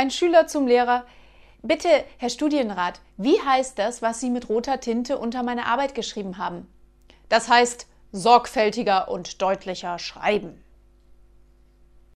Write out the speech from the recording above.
Ein Schüler zum Lehrer. Bitte, Herr Studienrat, wie heißt das, was Sie mit roter Tinte unter meine Arbeit geschrieben haben? Das heißt sorgfältiger und deutlicher schreiben.